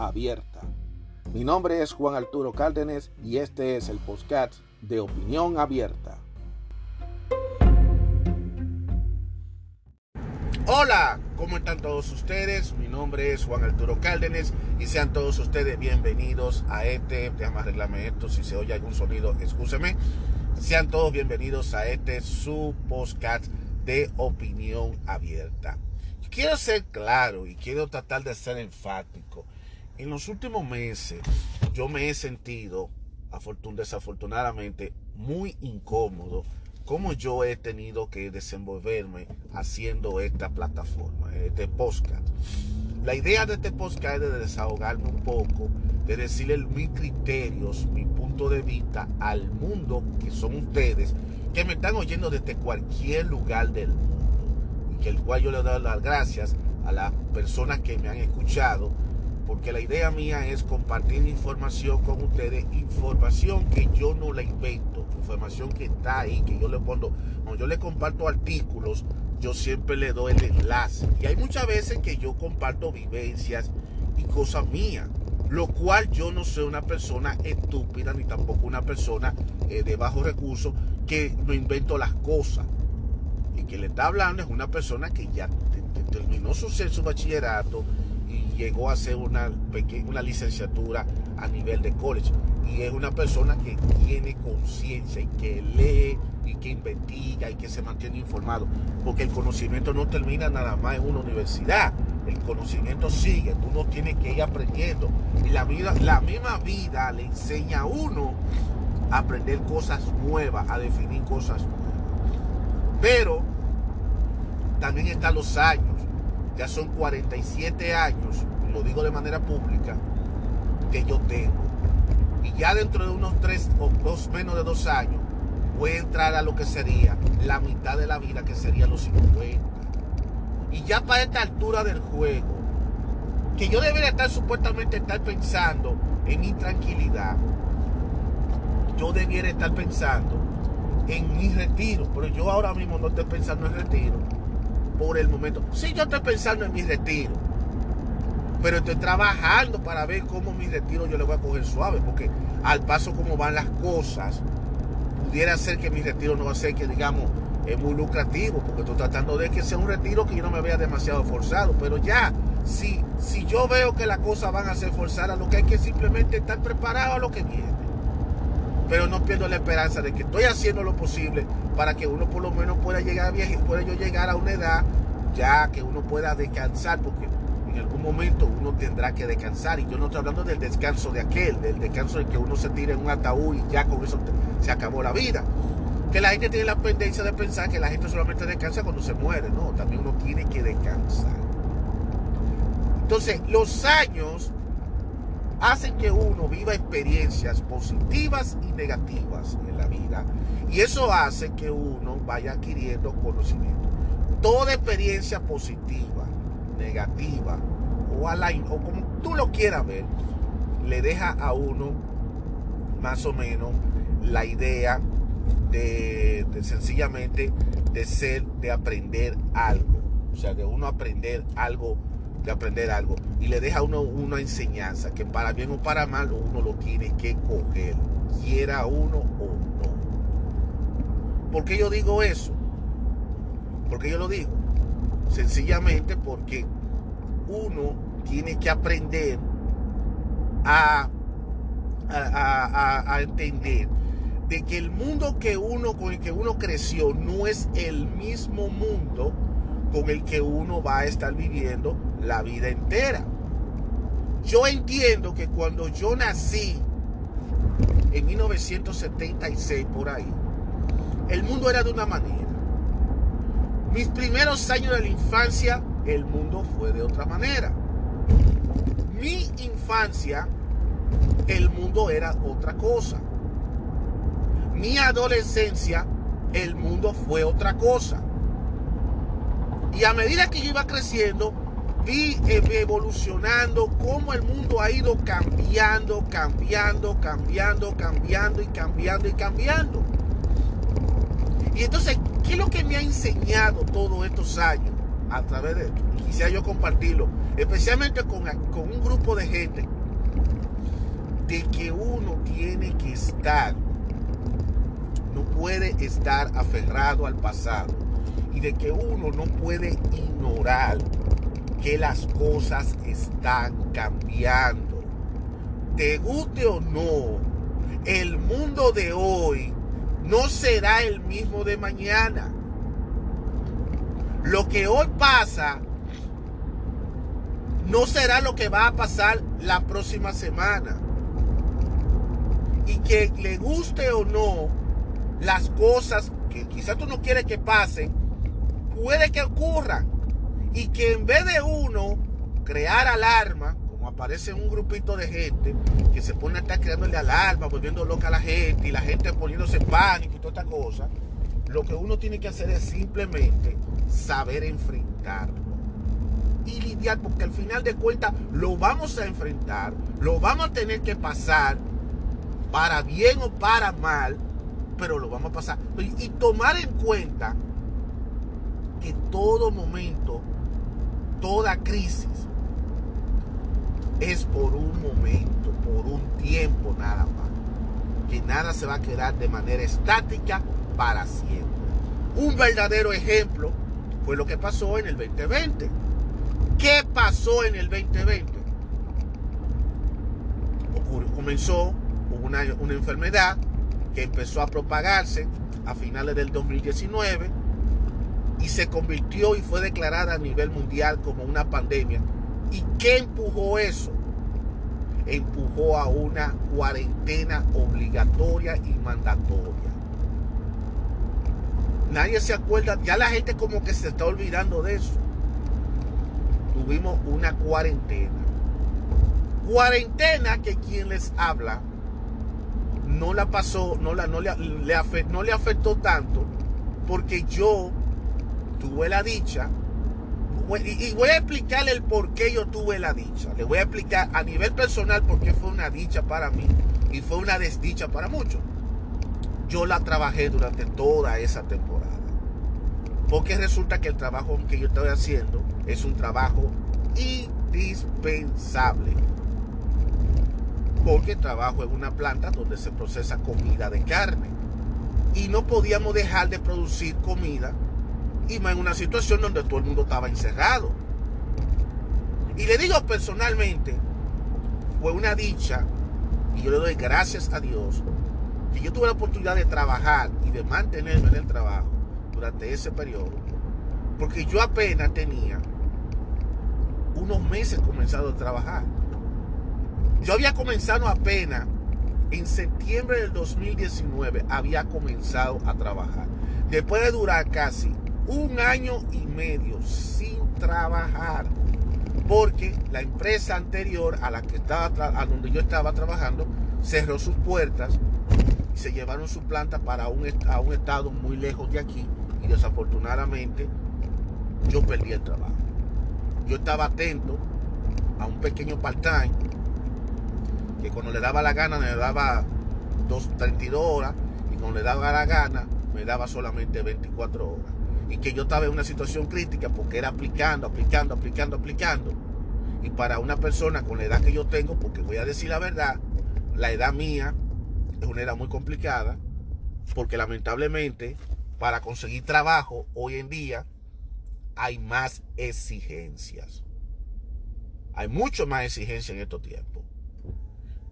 abierta. Mi nombre es Juan Arturo Cárdenas y este es el podcast de Opinión Abierta. Hola, ¿cómo están todos ustedes? Mi nombre es Juan Arturo Cárdenas y sean todos ustedes bienvenidos a este, déjame arreglarme esto, si se oye algún sonido, escúcheme. Sean todos bienvenidos a este su podcast de opinión abierta. Quiero ser claro y quiero tratar de ser enfático en los últimos meses yo me he sentido, desafortunadamente, muy incómodo como yo he tenido que desenvolverme haciendo esta plataforma, este podcast. La idea de este podcast es de desahogarme un poco, de decirle mis criterios, mi punto de vista al mundo que son ustedes, que me están oyendo desde cualquier lugar del mundo. Y que el cual yo le doy las gracias a las personas que me han escuchado porque la idea mía es compartir información con ustedes, información que yo no la invento, información que está ahí, que yo le pongo, cuando yo le comparto artículos, yo siempre le doy el enlace. Y hay muchas veces que yo comparto vivencias y cosas mías, lo cual yo no soy una persona estúpida ni tampoco una persona eh, de bajos recursos que no invento las cosas. Y que le está hablando es una persona que ya terminó su, su bachillerato, llegó a hacer una, una licenciatura a nivel de college. Y es una persona que tiene conciencia y que lee y que investiga y que se mantiene informado. Porque el conocimiento no termina nada más en una universidad. El conocimiento sigue, uno tiene que ir aprendiendo. Y la, vida, la misma vida le enseña a uno a aprender cosas nuevas, a definir cosas nuevas. Pero también están los años ya son 47 años, lo digo de manera pública, que yo tengo. Y ya dentro de unos tres o dos, menos de dos años, voy a entrar a lo que sería la mitad de la vida, que sería los 50. Y ya para esta altura del juego, que yo debería estar supuestamente estar pensando en mi tranquilidad, yo debiera estar pensando en mi retiro, pero yo ahora mismo no estoy pensando en retiro por el momento. Sí, yo estoy pensando en mi retiro. Pero estoy trabajando para ver cómo mi retiro yo le voy a coger suave. Porque al paso como van las cosas, pudiera ser que mi retiro no va a ser que digamos es muy lucrativo. Porque estoy tratando de que sea un retiro que yo no me vea demasiado forzado. Pero ya, si, si yo veo que las cosas van a ser forzadas, lo que hay que simplemente estar preparado a lo que viene pero no pierdo la esperanza de que estoy haciendo lo posible para que uno por lo menos pueda llegar a viajar, pueda yo llegar a una edad ya que uno pueda descansar, porque en algún momento uno tendrá que descansar. Y yo no estoy hablando del descanso de aquel, del descanso de que uno se tire en un ataúd y ya con eso se acabó la vida. Que la gente tiene la pendencia de pensar que la gente solamente descansa cuando se muere. No, también uno tiene que descansar. Entonces, los años hacen que uno viva experiencias positivas y negativas en la vida. Y eso hace que uno vaya adquiriendo conocimiento. Toda experiencia positiva, negativa o, o como tú lo quieras ver, le deja a uno más o menos la idea de, de sencillamente de ser, de aprender algo. O sea, de uno aprender algo de aprender algo y le deja uno una enseñanza que para bien o para mal uno lo tiene que coger, quiera uno o no. ¿Por qué yo digo eso? porque yo lo digo? Sencillamente porque uno tiene que aprender a, a, a entender de que el mundo que uno con el que uno creció no es el mismo mundo con el que uno va a estar viviendo la vida entera. Yo entiendo que cuando yo nací en 1976 por ahí, el mundo era de una manera. Mis primeros años de la infancia, el mundo fue de otra manera. Mi infancia el mundo era otra cosa. Mi adolescencia, el mundo fue otra cosa. Y a medida que yo iba creciendo, vi evolucionando cómo el mundo ha ido cambiando, cambiando, cambiando, cambiando y cambiando y cambiando. Y entonces, ¿qué es lo que me ha enseñado todos estos años a través de esto? Quisiera yo compartirlo, especialmente con, con un grupo de gente, de que uno tiene que estar, no puede estar aferrado al pasado y de que uno no puede ignorar que las cosas están cambiando. Te guste o no, el mundo de hoy no será el mismo de mañana. Lo que hoy pasa no será lo que va a pasar la próxima semana. Y que le guste o no, las cosas que quizás tú no quieres que pasen, puede que ocurran. Y que en vez de uno crear alarma, como aparece un grupito de gente que se pone a estar creándole alarma, volviendo loca a la gente y la gente poniéndose en pánico y toda esta cosa, lo que uno tiene que hacer es simplemente saber enfrentarlo y lidiar, porque al final de cuentas lo vamos a enfrentar, lo vamos a tener que pasar, para bien o para mal, pero lo vamos a pasar. Y, tomar en cuenta que todo momento toda crisis es por un momento, por un tiempo nada más. Que nada se va a quedar de manera estática para siempre. Un verdadero ejemplo fue lo que pasó en el 2020. ¿Qué pasó en el 2020? comenzó una, una enfermedad que empezó a propagarse a finales del 2019 y se convirtió y fue declarada a nivel mundial como una pandemia. ¿Y qué empujó eso? Empujó a una cuarentena obligatoria y mandatoria. Nadie se acuerda, ya la gente como que se está olvidando de eso. Tuvimos una cuarentena. Cuarentena que quien les habla no la pasó, no, la, no, le, no le afectó tanto, porque yo tuve la dicha. Y voy a explicarle el por qué yo tuve la dicha. Le voy a explicar a nivel personal por qué fue una dicha para mí y fue una desdicha para muchos. Yo la trabajé durante toda esa temporada. Porque resulta que el trabajo que yo estoy haciendo es un trabajo indispensable. Porque trabajo en una planta donde se procesa comida de carne. Y no podíamos dejar de producir comida y en una situación donde todo el mundo estaba encerrado. Y le digo personalmente, fue una dicha, y yo le doy gracias a Dios, que yo tuve la oportunidad de trabajar y de mantenerme en el trabajo durante ese periodo, porque yo apenas tenía unos meses comenzado a trabajar. Yo había comenzado apenas en septiembre del 2019, había comenzado a trabajar. Después de durar casi un año y medio sin trabajar porque la empresa anterior a la que estaba a donde yo estaba trabajando cerró sus puertas y se llevaron su planta para un, a un estado muy lejos de aquí y desafortunadamente yo perdí el trabajo. Yo estaba atento a un pequeño part-time que cuando le daba la gana me daba 32 horas y cuando le daba la gana me daba solamente 24 horas y que yo estaba en una situación crítica porque era aplicando, aplicando, aplicando, aplicando. Y para una persona con la edad que yo tengo, porque voy a decir la verdad, la edad mía es una edad muy complicada, porque lamentablemente para conseguir trabajo hoy en día hay más exigencias. Hay mucho más exigencia en estos tiempos.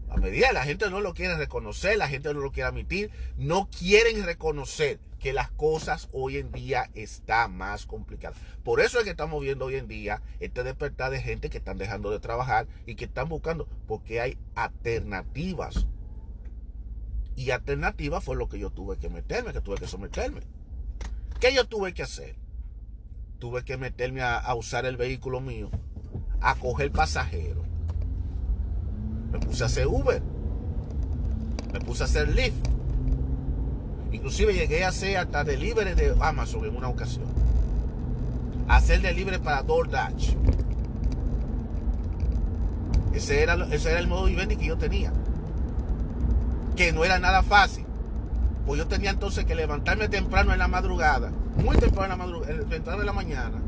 A medida que la gente no lo quiere reconocer, la gente no lo quiere admitir, no quieren reconocer que las cosas hoy en día están más complicadas. Por eso es que estamos viendo hoy en día este despertar de gente que están dejando de trabajar y que están buscando, porque hay alternativas. Y alternativas fue lo que yo tuve que meterme, que tuve que someterme. ¿Qué yo tuve que hacer? Tuve que meterme a, a usar el vehículo mío, a coger pasajeros Me puse a hacer Uber. Me puse a hacer Lyft. Inclusive llegué a hacer hasta delivery de Amazon en una ocasión. hacer delivery para DoorDash. Ese era, ese era el modo vivendi que yo tenía. Que no era nada fácil. Pues yo tenía entonces que levantarme temprano en la madrugada. Muy temprano en la madrugada, temprano en la mañana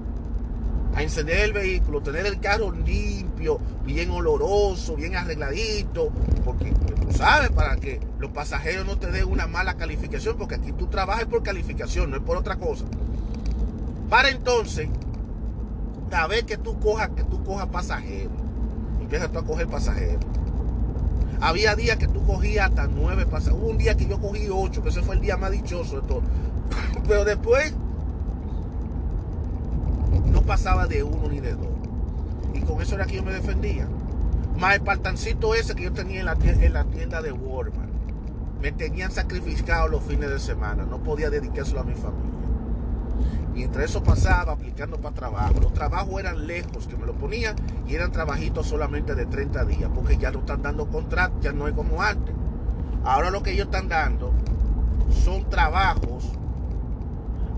a encender el vehículo, tener el carro limpio, bien oloroso, bien arregladito, porque tú sabes, para que los pasajeros no te den una mala calificación, porque aquí tú trabajas por calificación, no es por otra cosa. Para entonces, a ver que tú cojas, que tú cojas pasajeros, empiezas tú a coger pasajeros. Había días que tú cogías hasta nueve pasajeros. Hubo un día que yo cogí ocho, que ese fue el día más dichoso de todo. Pero después no pasaba de uno ni de dos. Y con eso era que yo me defendía. Más el partancito ese que yo tenía en la, tienda, de Walmart. Me tenían sacrificado los fines de semana. No podía dedicárselo a mi familia. Y entre eso pasaba aplicando para trabajo. Los trabajos eran lejos, que me lo ponían y eran trabajitos solamente de 30 días, porque ya no están dando contrato, ya no es como antes. Ahora lo que ellos están dando son trabajos.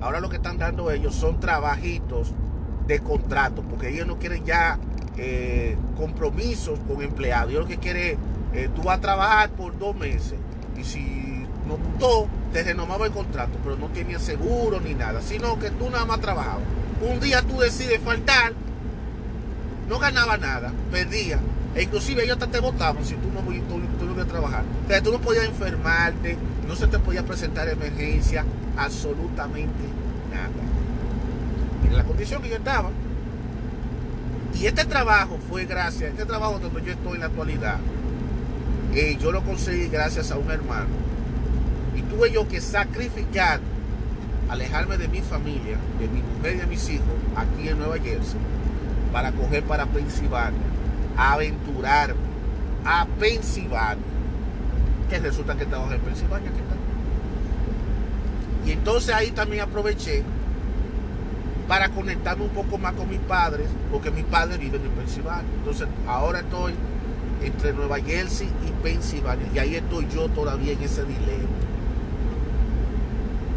Ahora lo que están dando ellos son trabajitos de contrato, porque ellos no quieren ya eh, compromisos con empleados. Ellos lo que quieren, eh, tú vas a trabajar por dos meses y si no gustó, te renovaba el contrato, pero no tenía seguro ni nada, sino que tú nada más trabajabas. Un día tú decides faltar, no ganaba nada, perdía. E inclusive ellos hasta te votaban si tú no, tú, trabajar. Tú no podías enfermarte, no se te podía presentar emergencia, absolutamente nada en la condición que yo estaba. Y este trabajo fue gracias, este trabajo donde yo estoy en la actualidad, eh, yo lo conseguí gracias a un hermano. Y tuve yo que sacrificar, alejarme de mi familia, de mi mujer y de mis hijos, aquí en Nueva Jersey, para coger para Pensilvania, a aventurarme a Pensilvania. Que resulta que estamos en Pensilvania, ¿qué tal? Y entonces ahí también aproveché para conectarme un poco más con mis padres, porque mis padres viven en Pensilvania. Entonces, ahora estoy entre Nueva Jersey y Pensilvania, y ahí estoy yo todavía en ese dilema.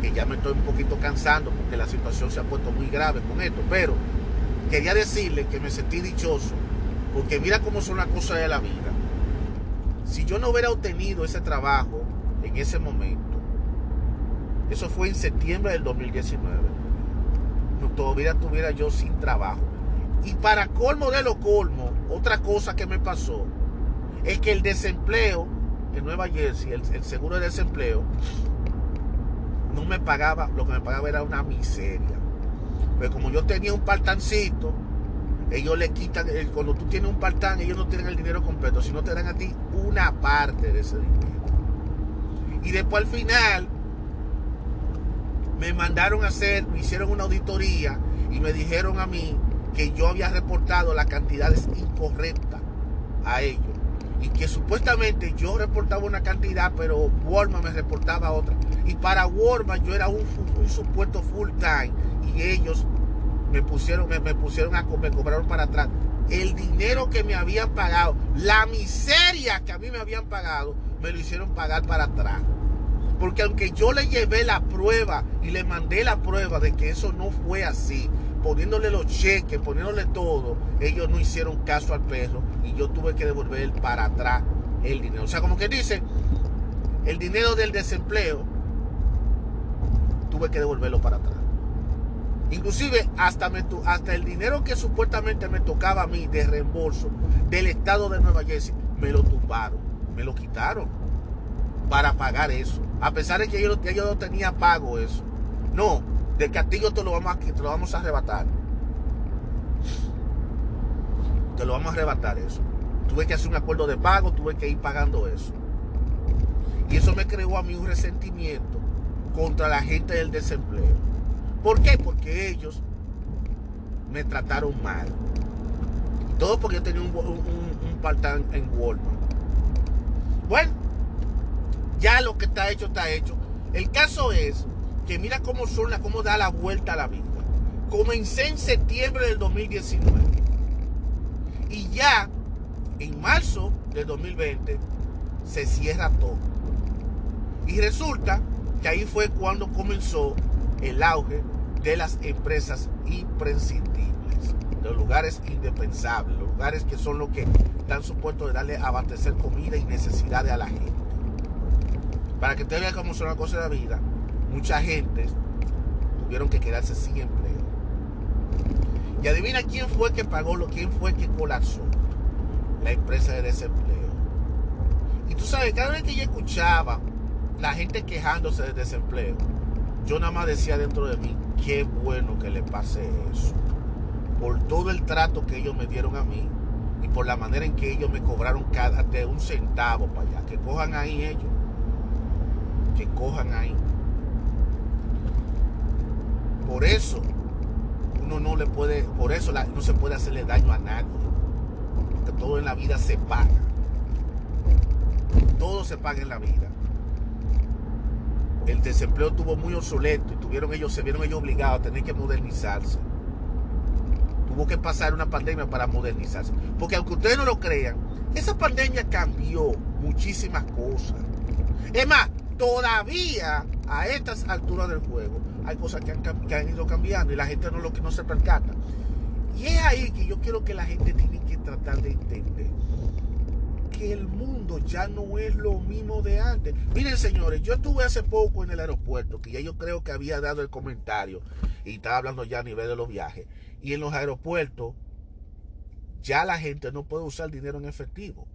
Que ya me estoy un poquito cansando porque la situación se ha puesto muy grave con esto, pero quería decirle que me sentí dichoso, porque mira cómo son las cosas de la vida. Si yo no hubiera obtenido ese trabajo en ese momento, eso fue en septiembre del 2019 todavía estuviera yo sin trabajo. Y para colmo de lo colmo, otra cosa que me pasó es que el desempleo en Nueva Jersey, el, seguro de desempleo, no me pagaba, lo que me pagaba era una miseria. Pero como yo tenía un partancito, ellos le quitan, cuando tú tienes un partán, ellos no tienen el dinero completo, sino te dan a ti una parte de ese dinero. Y después al final, me mandaron a hacer, me hicieron una auditoría y me dijeron a mí que yo había reportado las cantidades incorrectas a ellos. Y que supuestamente yo reportaba una cantidad, pero Walmart me reportaba otra. Y para Walmart yo era un, supuesto full time. Y ellos me pusieron, me, me pusieron a me cobraron para atrás. El dinero que me habían pagado, la miseria que a mí me habían pagado, me lo hicieron pagar para atrás. Porque aunque yo le llevé la prueba y le mandé la prueba de que eso no fue así, poniéndole los cheques, poniéndole todo, ellos no hicieron caso al perro y yo tuve que devolver para atrás el dinero. O sea, como que dice, el dinero del desempleo, tuve que devolverlo para atrás. Inclusive hasta, hasta el dinero que supuestamente me tocaba a mí de reembolso del estado de Nueva Jersey, me lo tumbaron, me lo quitaron para pagar eso. A pesar de que yo, no tenía pago eso. No, del castigo te lo vamos a, te lo vamos a arrebatar. Te lo vamos a arrebatar eso. Tuve que hacer un acuerdo de pago, tuve que ir pagando eso. Y eso me creó a mí un resentimiento contra la gente del desempleo. ¿Por qué? Porque ellos me trataron mal. todo porque yo tenía un, un, un, en Walmart. Bueno, ya lo que está hecho, está hecho. El caso es que mira cómo son las, cómo da la vuelta a la vida. Comencé en septiembre del 2019. Y ya en marzo de 2020 se cierra todo. Y resulta que ahí fue cuando comenzó el auge de las empresas imprescindibles, los lugares indispensables, los lugares que son los que están supuestos de darle abastecer comida y necesidades a la gente. Para que te veas cómo son las cosas de la vida, mucha gente tuvieron que quedarse sin empleo. Y adivina quién fue que pagó lo, quién fue que colapsó. La empresa de desempleo. Y tú sabes, cada vez que yo escuchaba la gente quejándose de desempleo, yo nada más decía dentro de mí, qué bueno que le pase eso. Por todo el trato que ellos me dieron a mí y por la manera en que ellos me cobraron cada de un centavo para allá. Que cojan ahí ellos. Que cojan ahí. Por eso uno no le puede, por eso no se puede hacerle daño a nadie. Porque todo en la vida se paga. Todo se paga en la vida el desempleo estuvo muy obsoleto y tuvieron ellos, se vieron ellos obligados a tener que modernizarse. Tuvo que pasar una pandemia para modernizarse. Porque aunque ustedes no lo crean, esa pandemia cambió muchísimas cosas. Es más, todavía a estas alturas del juego hay cosas que han, ido cambiando y la gente no, lo, no se percata. Y es ahí que yo quiero que la gente tiene que tratar de entender que el mundo ya no es lo mismo de antes. Miren, señores, yo estuve hace poco en el aeropuerto, que ya yo creo que había dado el comentario y estaba hablando ya a nivel de los viajes. Y en los aeropuertos ya la gente no puede usar dinero en efectivo.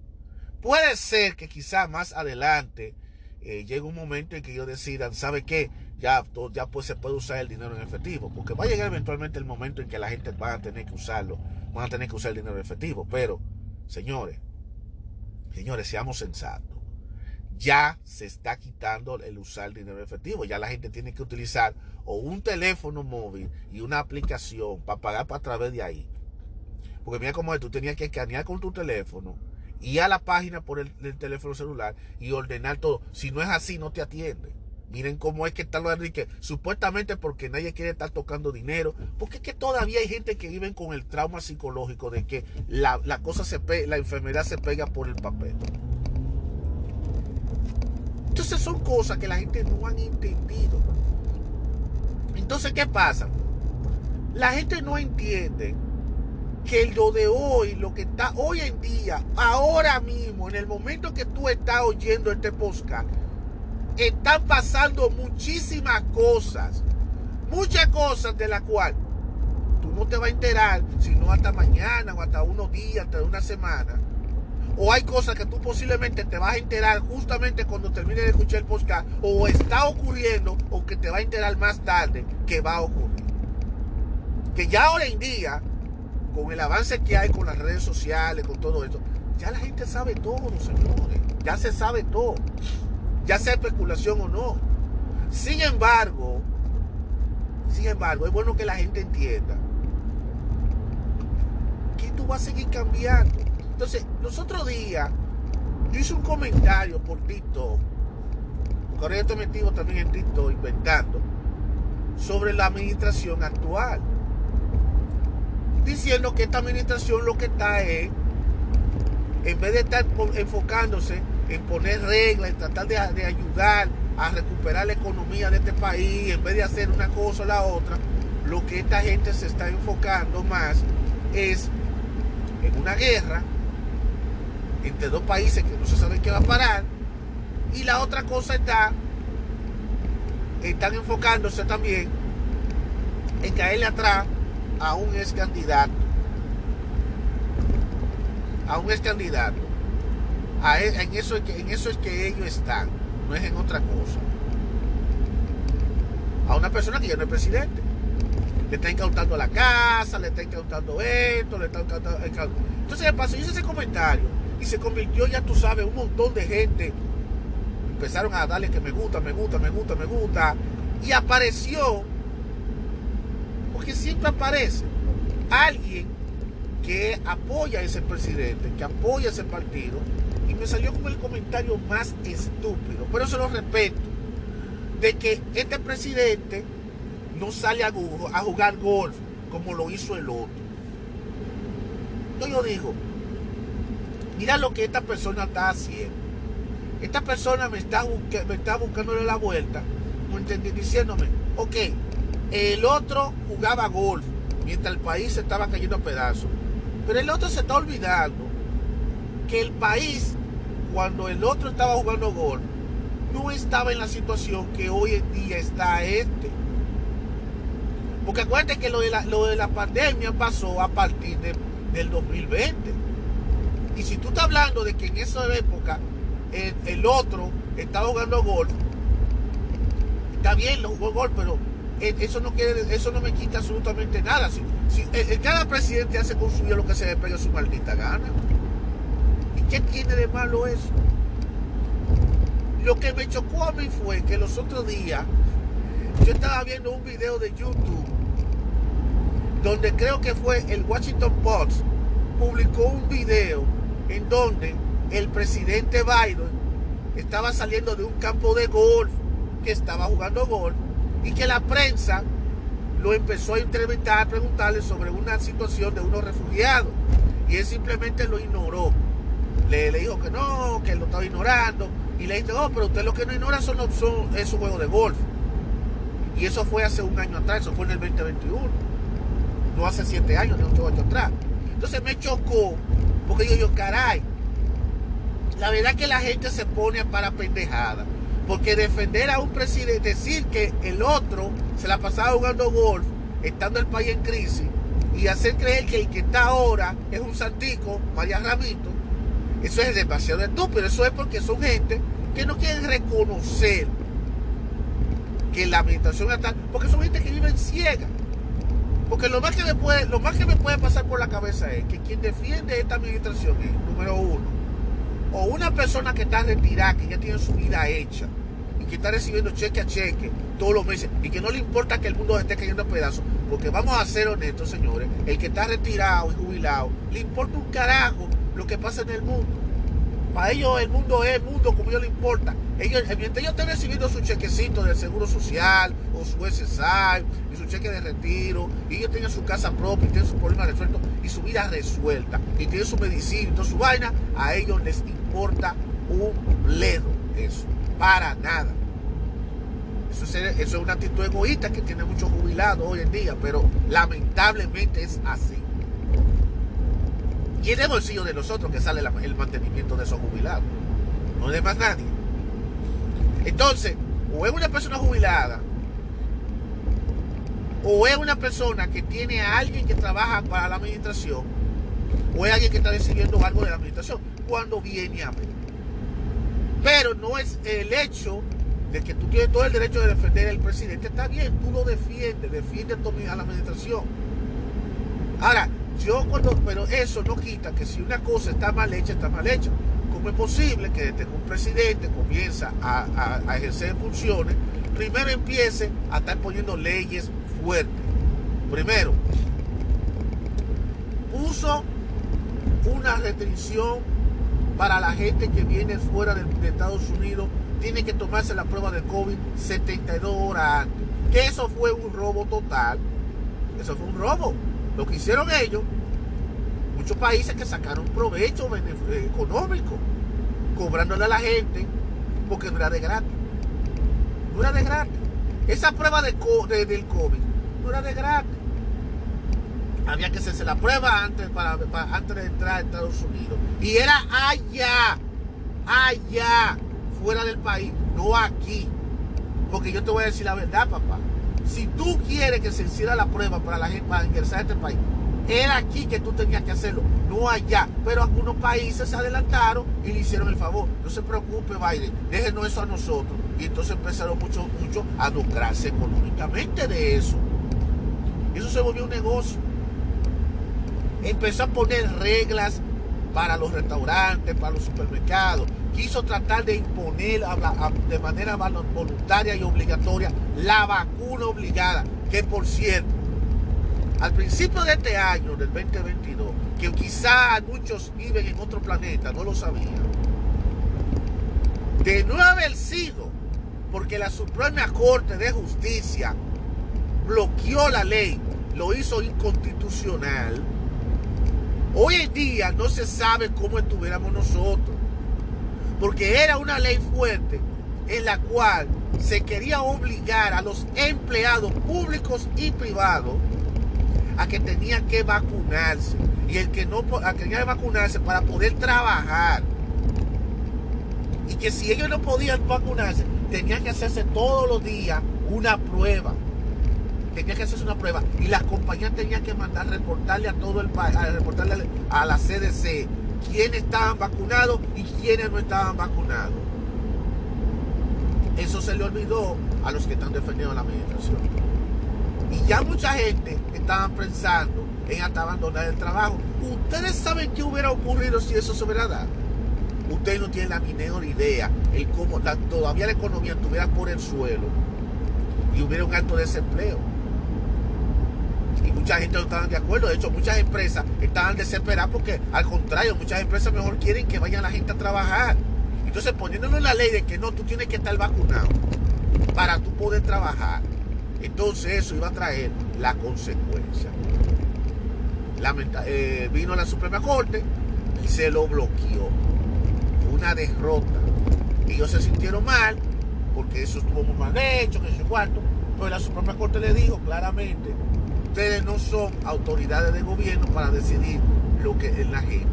Puede ser que quizá más adelante eh, llegue un momento en que ellos decidan, ¿sabe qué? Ya, ya pues se puede usar el dinero en efectivo, porque va a llegar eventualmente el momento en que la gente va a tener que usarlo, van a tener que usar el dinero en efectivo. Pero, señores, Señores, seamos sensatos. Ya se está quitando el usar dinero efectivo. Ya la gente tiene que utilizar o un teléfono móvil y una aplicación para pagar para a través de ahí. Porque mira cómo es, tú tenías que escanear con tu teléfono, ir a la página por el, el teléfono celular y ordenar todo. Si no es así, no te atiende. Miren cómo es que está lo de que supuestamente porque nadie quiere estar tocando dinero, porque es que todavía hay gente que vive con el trauma psicológico de que la, cosa se la enfermedad se pega por el papel. Entonces son cosas que la gente no han entendido. Entonces, ¿qué pasa? La gente no entiende que lo de hoy, lo que está hoy en día, ahora mismo, en el momento que tú estás oyendo este podcast, están pasando muchísimas cosas. Muchas cosas de las cuales tú no te vas a enterar, sino hasta mañana o hasta unos días, hasta una semana. O hay cosas que tú posiblemente te vas a enterar justamente cuando termines de escuchar el podcast. O está ocurriendo o que te va a enterar más tarde que va a ocurrir. Que ya ahora en día, con el avance que hay con las redes sociales, con todo esto, ya la gente sabe todo, señores. Ya se sabe todo ya sea especulación o no. Sin embargo, sin embargo, es bueno que la gente entienda que tú vas a seguir cambiando. Entonces, los otros días, yo hice un comentario por TikTok, con esto metido también en TikTok, inventando, sobre la administración actual. Diciendo que esta administración lo que está es, en vez de estar enfocándose en poner reglas, en tratar de, ayudar a recuperar la economía de este país, en vez de hacer una cosa o la otra, lo que esta gente se está enfocando más es en una guerra entre dos países que no se sabe qué va a parar, y la otra cosa está, están enfocándose también en caerle atrás a un ex candidato, a un ex candidato. E, en, eso es que, en eso es que ellos están, no es en otra cosa. A una persona que ya no es presidente. Le está incautando la casa, le está incautando esto, le está incautando... Entonces, ¿qué pasó? Yo hice ese comentario y se convirtió, ya tú sabes, un montón de gente. Empezaron a darle que me gusta, me gusta, me gusta, me gusta. Y apareció, porque siempre aparece, alguien que apoya a ese presidente, que apoya a ese partido, y me salió con el comentario más estúpido, pero se lo respeto, de que este presidente no sale a, jugar golf como lo hizo el otro. Entonces yo digo, Mira lo que esta persona está haciendo. Esta persona me está, me está buscándole la vuelta, diciéndome, ok, el otro jugaba golf mientras el país se estaba cayendo a pedazos. Pero el otro se está olvidando que el país, cuando el otro estaba jugando golf, no estaba en la situación que hoy en día está este. Porque acuérdate que lo de la, lo de la pandemia pasó a partir del 2020. Y si tú estás hablando de que en esa época el, otro estaba jugando golf, está bien, lo jugó golf, pero eso no quiere, eso no me quita absolutamente nada. Si, cada presidente hace con su lo que se le pega su maldita gana. ¿Y qué tiene de malo eso? Lo que me chocó a mí fue que los otros días yo estaba viendo un video de YouTube donde creo que fue el Washington Post publicó un video en donde el presidente Biden estaba saliendo de un campo de golf que estaba jugando golf y que la prensa lo empezó a entrevistar, a preguntarle sobre una situación de unos refugiados y él simplemente lo ignoró. Le, dijo que no, que él lo estaba ignorando y le dijo, oh, pero usted lo que no ignora son, son, es su juego de golf. Y eso fue hace un año atrás, eso fue en el 2021. No hace siete años, ni ocho años atrás. Entonces me chocó, porque digo yo, caray, la verdad que la gente se pone para pendejada. Porque defender a un presidente, decir que el otro se la pasaba jugando golf, estando el país en crisis, y hacer creer que el que está ahora es un santico, María Ramito, eso es demasiado estúpido. Eso es porque son gente que no quieren reconocer que la administración está, porque son gente que viven ciega. Porque lo más que me puede, lo más que me puede pasar por la cabeza es que quien defiende esta administración es, número uno, o una persona que está retirada, que ya tiene su vida hecha, que está recibiendo cheque a cheque todos los meses, y que no le importa que el mundo esté cayendo a pedazos, porque vamos a ser honestos, señores, el que está retirado y jubilado, le importa un carajo lo que pasa en el mundo. Para ellos el mundo es el mundo como ellos les importa. Ellos, mientras ellos estén recibiendo su chequecito del Seguro Social o su SSI y su cheque de retiro, ellos tengan su casa propia y tienen sus problemas resueltos y su vida resuelta y tienen su medicina y toda su vaina, a ellos les importa un bledo eso. Para nada. Eso es, es una actitud egoísta que tiene muchos jubilados hoy en día, pero lamentablemente es así. Y en el bolsillo de nosotros que sale el mantenimiento de esos jubilados. No de más nadie. Entonces, o es una persona jubilada, o es una persona que tiene a alguien que trabaja para la administración, o es alguien que está decidiendo algo de la administración, cuando viene a ver. Pero no es el hecho de que tú tienes todo el derecho de defender al presidente, está bien, tú lo defiendes, defiendes a la administración. Ahora, yo cuando, pero eso no quita que si una cosa está mal hecha, está mal hecha. ¿Cómo es posible que desde que un presidente comienza a, ejercer funciones, primero empiece a estar poniendo leyes fuertes? Primero, puso una restricción para la gente que viene fuera de, Estados Unidos, tiene que tomarse la prueba de COVID 72 horas antes. Que eso fue un robo total. Eso fue un robo. Lo que hicieron ellos, muchos países que sacaron provecho eh, económico, cobrándole a la gente, porque no era de gratis. No era de gratis. Esa prueba de, del COVID no era de gratis. Había que hacerse la prueba antes, para, antes de entrar a Estados Unidos. Y era allá, allá, fuera del país, no aquí. Porque yo te voy a decir la verdad, papá. Si tú quieres que se hiciera la prueba para la gente para ingresar a este país, era aquí que tú tenías que hacerlo, no allá. Pero algunos países se adelantaron y le hicieron el favor. No se preocupe, Biden, déjenos eso a nosotros. Y entonces empezaron mucho, mucho a lucrarse económicamente de eso. Eso se volvió un negocio. Empezó a poner reglas para los restaurantes, para los supermercados. Quiso tratar de imponer de manera voluntaria y obligatoria la vacuna obligada, que por cierto, al principio de este año, del 2022, que quizá muchos viven en otro planeta, no lo sabían, de no haber sido porque la Suprema Corte de Justicia bloqueó la ley, lo hizo inconstitucional, Hoy en día no se sabe cómo estuviéramos nosotros, porque era una ley fuerte en la cual se quería obligar a los empleados públicos y privados a que tenían que vacunarse y el que no tenía que vacunarse para poder trabajar y que si ellos no podían vacunarse tenían que hacerse todos los días una prueba tenía que hacerse una prueba y las compañías tenían que mandar reportarle a todo el país, reportarle a la CDC quiénes estaban vacunados y quiénes no estaban vacunados. Eso se le olvidó a los que están defendiendo la administración. Y ya mucha gente estaba pensando en hasta abandonar el trabajo. Ustedes saben qué hubiera ocurrido si eso se hubiera dado. Ustedes no tienen la menor idea el cómo todavía la economía estuviera por el suelo y hubiera un alto desempleo y mucha gente no estaba de acuerdo. De hecho, muchas empresas estaban desesperadas porque, al contrario, muchas empresas mejor quieren que vaya la gente a trabajar. Entonces, poniéndonos la ley de que no, tú tienes que estar vacunado para tú poder trabajar. Entonces, eso iba a traer la consecuencia. Eh, vino a la Suprema Corte y se lo bloqueó. Fue una derrota. Ellos se sintieron mal porque eso estuvo muy mal hecho, que sé cuánto. Pero la Suprema Corte le dijo claramente Ustedes no son autoridades de gobierno para decidir lo que es la gente.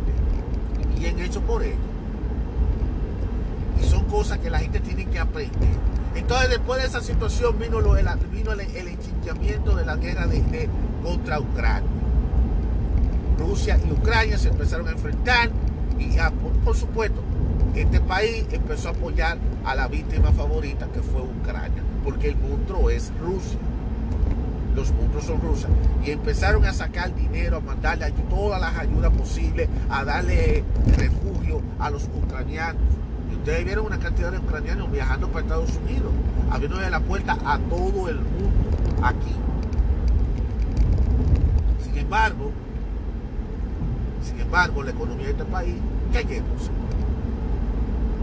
Y han hecho por ello. Y son cosas que la gente tiene que aprender. Entonces, después de esa situación vino, lo, el, vino el, de la guerra de, contra Ucrania. Rusia y Ucrania se empezaron a enfrentar y por, supuesto este país empezó a apoyar a la víctima favorita que fue Ucrania, porque el monstruo es Rusia los monstruos son rusas, y empezaron a sacar dinero, a mandarle todas las ayudas posibles, a darle refugio a los ucranianos. Y ustedes vieron una cantidad de ucranianos viajando para Estados Unidos, abriendo la puerta a todo el mundo aquí. Sin embargo, sin embargo, la economía de este país cayéndose.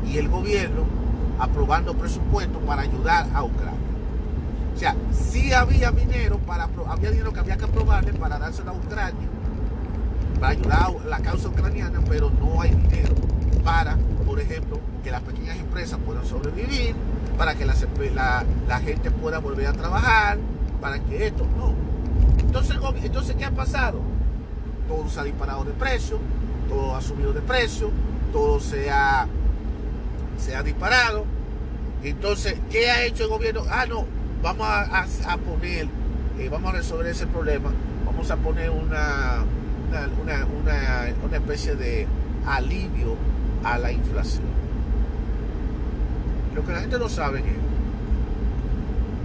Y el gobierno aprobando presupuestos para ayudar a Ucrania. O sea, sí había dinero para había dinero que había que aprobarle para dárselo a Ucrania, para ayudar a la causa ucraniana, pero no hay dinero para, por ejemplo, que las pequeñas empresas puedan sobrevivir, para que la, gente pueda volver a trabajar, para que esto, no. Entonces, entonces, ¿qué ha pasado? Todo se ha disparado de precio, todo ha subido de precio, todo se ha, se ha disparado. Entonces, ¿qué ha hecho el gobierno? Ah, no, vamos a, poner, eh, vamos a resolver ese problema, vamos a poner una, una, especie de alivio a la inflación. Lo que la gente no sabe es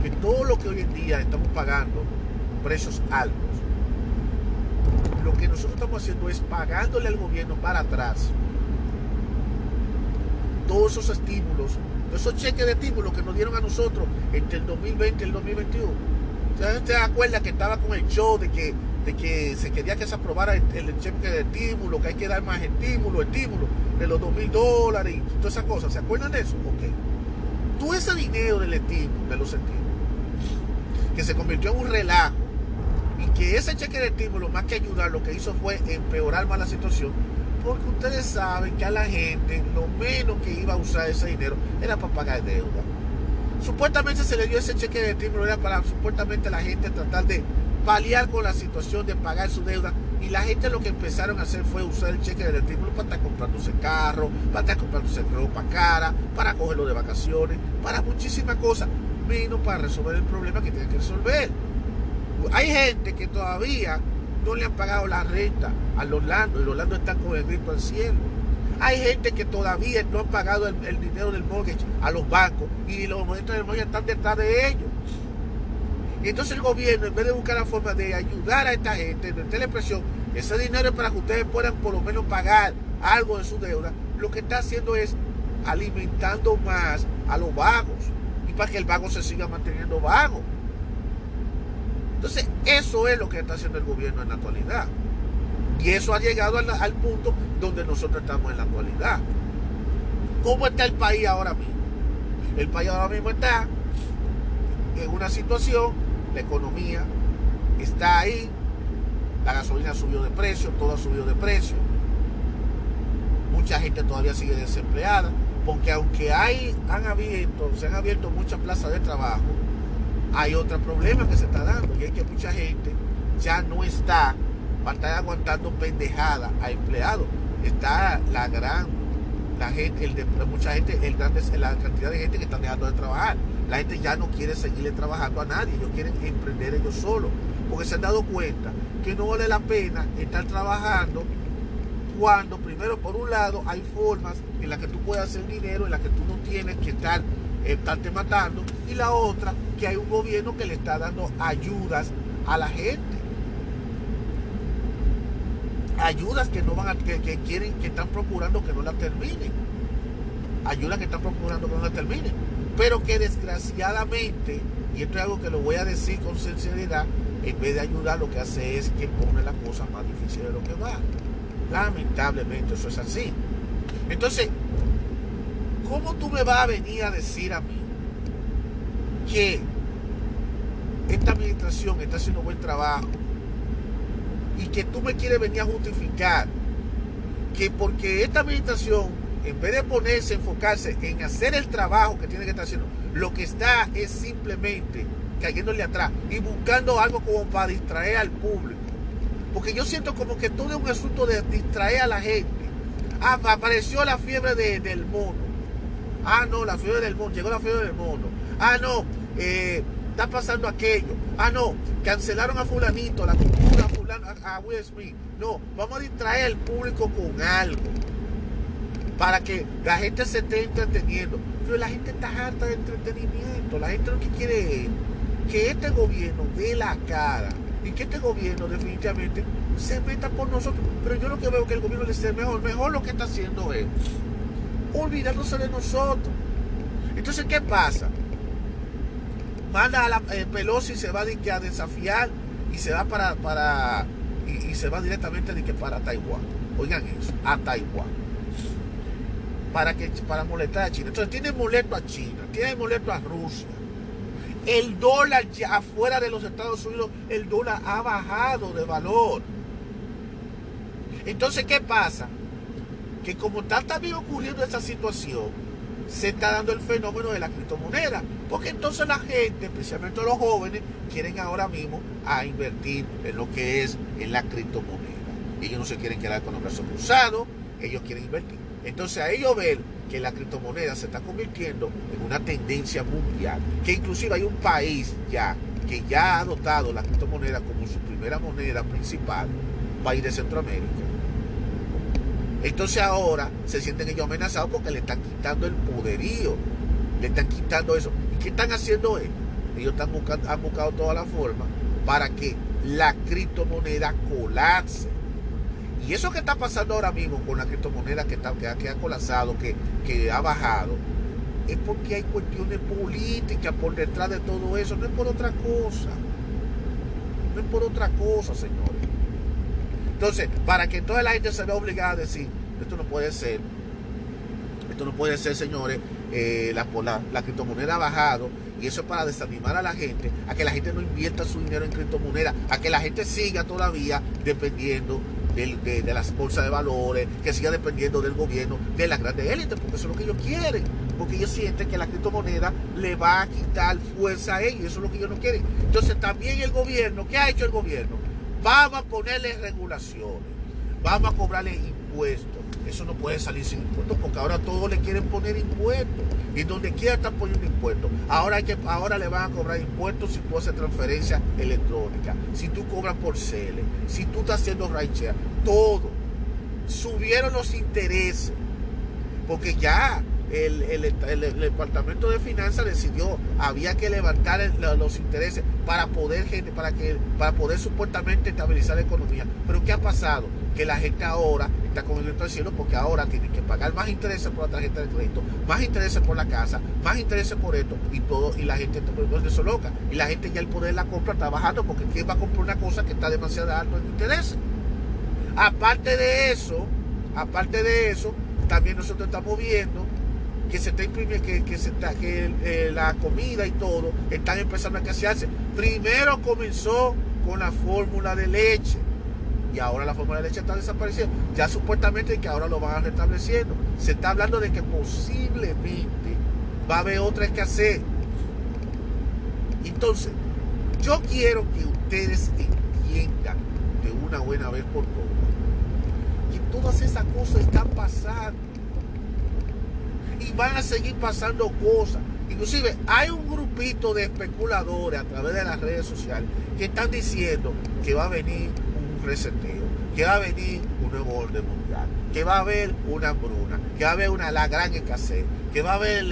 que todo lo que hoy en día estamos pagando, precios altos, lo que nosotros estamos haciendo es pagándole al gobierno para atrás todos esos estímulos esos cheques de estímulo que nos dieron a nosotros entre el 2020 y el 2021. ¿Usted se acuerda que estaba con el show de que, de que se quería que se aprobara el, cheque de estímulo, que hay que dar más estímulo, estímulo, de los 2 mil dólares y todas esas cosas? ¿Se acuerdan de eso? Ok. Todo ese dinero del estímulo, de los estímulos, que se convirtió en un relajo y que ese cheque de estímulo, más que ayudar, lo que hizo fue empeorar más la situación, porque ustedes saben que a la gente lo menos que iba a usar ese dinero era para pagar deuda. Supuestamente se le dio ese cheque de estímulo, era para supuestamente la gente tratar de paliar con la situación de pagar su deuda. Y la gente lo que empezaron a hacer fue usar el cheque de estímulo para estar comprándose carro, para estar comprándose ropa cara, para cogerlo de vacaciones, para muchísimas cosas, menos para resolver el problema que tienen que resolver. Hay gente que todavía no le han pagado la renta al Orlando y los Orlando están con el grito al cielo. Hay gente que todavía no han pagado el, dinero del mortgage a los bancos y los momentos del mortgage están detrás de ellos. Y entonces el gobierno, en vez de buscar la forma de ayudar a esta gente, de meterle presión, ese dinero para que ustedes puedan por lo menos pagar algo de su deuda, lo que está haciendo es alimentando más a los vagos y para que el vago se siga manteniendo vago. Entonces, eso es lo que está haciendo el gobierno en la actualidad. Y eso ha llegado al, punto donde nosotros estamos en la actualidad. ¿Cómo está el país ahora mismo? El país ahora mismo está en una situación, la economía está ahí, La gasolina subió de precio, todo ha subido de precio. Mucha gente todavía sigue desempleada, porque aunque hay, han abierto, se han abierto muchas plazas de trabajo, hay otro problema que se está dando y es que mucha gente ya no está para estar aguantando pendejada a empleados. Está la gran, la gente, el de, mucha gente, el grande, la cantidad de gente que están dejando de trabajar. La gente ya no quiere seguirle trabajando a nadie, ellos quieren emprender ellos solos, porque se han dado cuenta que no vale la pena estar trabajando cuando primero por un lado hay formas en las que tú puedes hacer dinero, en las que tú no tienes que estar estarte matando y la otra que hay un gobierno que le está dando ayudas a la gente. Ayudas que no van a, que, quieren que están procurando que no la terminen. Ayudas que están procurando que no la terminen. Pero que desgraciadamente y esto es algo que lo voy a decir con sinceridad en vez de ayudar lo que hace es que pone las cosas más difíciles de lo que va. Lamentablemente eso es así. Entonces ¿cómo tú me vas a venir a decir a mí que esta administración está haciendo buen trabajo y que tú me quieres venir a justificar que porque esta administración, en vez de ponerse, enfocarse en hacer el trabajo que tiene que estar haciendo, lo que está es simplemente cayéndole atrás y buscando algo como para distraer al público. Porque yo siento como que todo es un asunto de distraer a la gente. Ah, apareció la fiebre del mono. Ah, no, la fiebre del mono. Llegó la fiebre del mono. Ah, no, eh, está pasando aquello. Ah, no, cancelaron a fulanito, la cultura a, a Will Smith. No, vamos a distraer al público con algo. Para que la gente se esté entreteniendo. Pero la gente está harta de entretenimiento. La gente lo que quiere es que este gobierno dé la cara. Y que este gobierno definitivamente se meta por nosotros. Pero yo lo que veo que el gobierno le esté mejor. Mejor lo que está haciendo es olvidándose de nosotros. Entonces, ¿qué pasa? manda a la eh, Pelosi se va a desafiar y se va para, para y, se va directamente de que para Taiwán. Oigan eso, a Taiwán. Para que para molestar a China. Entonces tiene molesto a China, tiene molesto a Rusia. El dólar ya afuera de los Estados Unidos, el dólar ha bajado de valor. Entonces, ¿qué pasa? Que como está también ocurriendo esta situación, se está dando el fenómeno de la criptomoneda. Porque entonces la gente, especialmente los jóvenes, quieren ahora mismo a invertir en lo que es en la criptomoneda. Ellos no se quieren quedar con los brazos cruzados, ellos quieren invertir. Entonces a ellos ver que la criptomoneda se está convirtiendo en una tendencia mundial, que inclusive hay un país ya que ya ha adoptado la criptomoneda como su primera moneda principal, país de Centroamérica entonces ahora se sienten ellos amenazados porque le están quitando el poderío, le están quitando eso. ¿Y qué están haciendo ellos? Ellos están buscando, han buscado toda la forma para que la criptomoneda colapse. Y eso que está pasando ahora mismo con la criptomoneda que, está, que, ha colapsado, que, que ha bajado, es porque hay cuestiones políticas por detrás de todo eso, no es por otra cosa. No es por otra cosa, señores. Entonces, para que toda la gente se vea obligada a decir, esto no puede ser, esto no puede ser, señores, eh, la, la, criptomoneda ha bajado y eso es para desanimar a la gente, a que la gente no invierta su dinero en criptomoneda, a que la gente siga todavía dependiendo de, las bolsas de valores, que siga dependiendo del gobierno, de las grandes élites, porque eso es lo que ellos quieren, porque ellos sienten que la criptomoneda le va a quitar fuerza a ellos, eso es lo que ellos no quieren. Entonces también el gobierno, ¿qué ha hecho el gobierno? Vamos a ponerle regulaciones, vamos a cobrarle impuestos. Eso no puede salir sin impuestos porque ahora todos le quieren poner impuestos. Y donde quiera están poniendo impuestos. Ahora, hay que, ahora le van a cobrar impuestos si tú haces transferencia electrónica, si tú cobras por CELE, si tú estás haciendo ride todo. Subieron los intereses. Porque ya el, Departamento de Finanzas decidió, había que levantar los intereses para poder, para, que, para poder supuestamente estabilizar la economía. Pero ¿qué ha pasado? Que la gente ahora está con el cielo porque ahora tiene que pagar más intereses por la tarjeta de crédito, más intereses por la casa, más intereses por esto y todo, y la gente se loca. Y la gente ya el poder de la compra está bajando porque ¿quién va a comprar una cosa que está demasiado alto en interés? Aparte de eso, aparte de eso, también nosotros estamos viendo que se está imprimiendo, que, se está, que eh, la comida y todo están empezando a escasearse. Primero comenzó con la fórmula de leche. y ahora la fórmula de leche está desapareciendo. Ya supuestamente que ahora lo van a restableciendo. Se está hablando de que posiblemente va a haber otra escasez. Entonces, yo quiero que ustedes entiendan de una buena vez por todas que todas esas cosas están pasando. Y van a seguir pasando cosas. Inclusive hay un grupito de especuladores a través de las redes sociales que están diciendo que va a venir un reseteo, que va a venir un nuevo orden mundial, que va a haber una hambruna, que va a haber una la gran escasez, que va a haber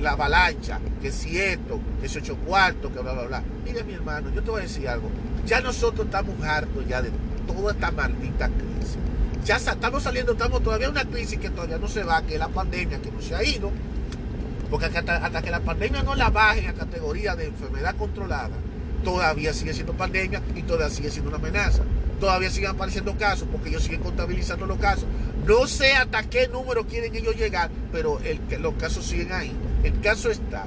la avalancha, que si esto, que si ocho cuartos, que bla, bla, bla. Mire mi hermano, yo te voy a decir algo. Ya nosotros estamos hartos ya de toda esta maldita crisis. Ya estamos saliendo, estamos todavía en una crisis que todavía no se va, que es la pandemia, que no se ha ido. Porque hasta, que la pandemia no la baje a categoría de enfermedad controlada, todavía sigue siendo pandemia y todavía sigue siendo una amenaza. Todavía siguen apareciendo casos porque ellos siguen contabilizando los casos. No sé hasta qué número quieren ellos llegar, pero los casos siguen ahí. El caso está,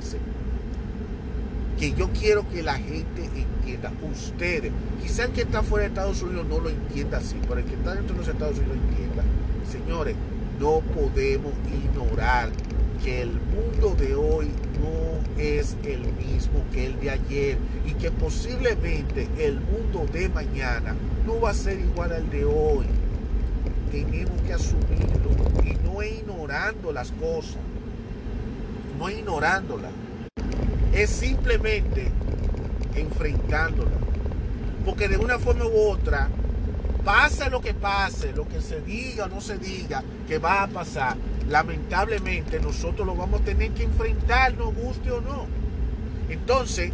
que yo quiero que la gente entienda, ustedes, quizás el que está fuera de Estados Unidos no lo entienda así, pero el que está dentro de los Estados Unidos entienda. Señores, no podemos ignorar que el mundo de hoy no es el mismo que el de ayer y que posiblemente el mundo de mañana no va a ser igual al de hoy. Tenemos que asumirlo y no ignorando las cosas, no ignorándolas, es simplemente enfrentándolas. Porque de una forma u otra, pase lo que pase, lo que se diga o no se diga que va a pasar, lamentablemente nosotros lo vamos a tener que enfrentar, nos guste o no. Entonces,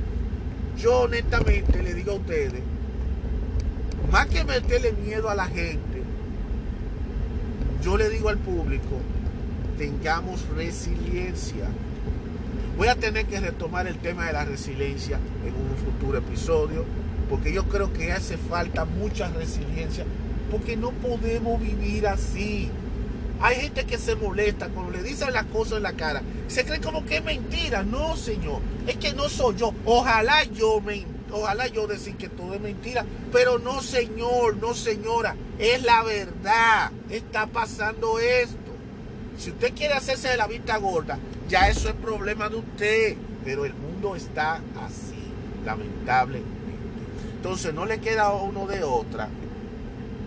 yo honestamente le digo a ustedes, más que meterle miedo a la gente, yo le digo al público, tengamos resiliencia. Voy a tener que retomar el tema de la resiliencia en un futuro episodio, porque yo creo que hace falta mucha resiliencia, porque no podemos vivir así. Hay gente que se molesta cuando le dicen las cosas en la cara. Se cree como que es mentira. No, señor. Es que no soy yo. Ojalá yo me ojalá yo decir que todo es mentira. Pero no, señor, no, señora. Es la verdad. Está pasando esto. Si usted quiere hacerse de la vista gorda, ya eso es problema de usted. Pero el mundo está así, lamentablemente. Entonces no le queda a uno de otra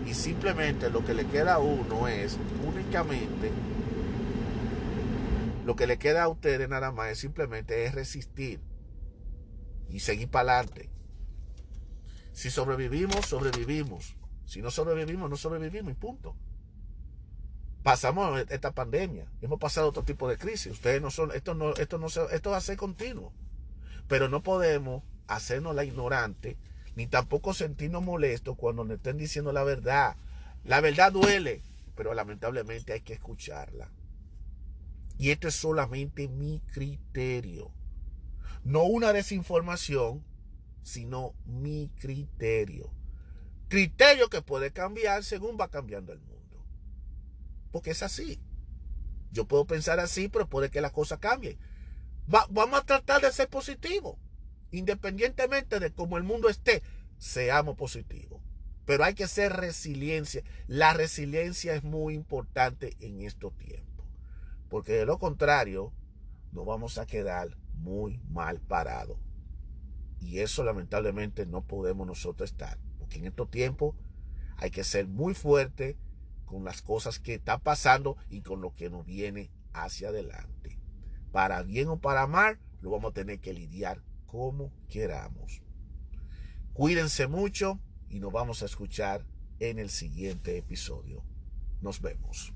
y simplemente lo que le queda a uno es únicamente lo que le queda a ustedes nada más es simplemente es resistir y seguir para adelante. Si sobrevivimos, sobrevivimos. Si no sobrevivimos, no sobrevivimos y punto. Pasamos esta pandemia, hemos pasado otro tipo de crisis. Ustedes no son, esto no, esto no, esto va a ser continuo. Pero no podemos hacernos la ignorante ni tampoco sentirnos molestos cuando nos estén diciendo la verdad. La verdad duele, pero lamentablemente hay que escucharla. Y esto es solamente mi criterio. No una desinformación, sino mi criterio. Criterio que puede cambiar según va cambiando el mundo. Porque es así. Yo puedo pensar así, pero puede que las cosas cambien. vamos a tratar de ser positivos independientemente de cómo el mundo esté, seamos positivos. Pero hay que ser resiliencia. La resiliencia es muy importante en estos tiempos. Porque de lo contrario, nos vamos a quedar muy mal parados. Y eso lamentablemente no podemos nosotros estar. Porque en estos tiempos hay que ser muy fuerte con las cosas que están pasando y con lo que nos viene hacia adelante. Para bien o para mal, lo vamos a tener que lidiar como queramos. Cuídense mucho y nos vamos a escuchar en el siguiente episodio. Nos vemos.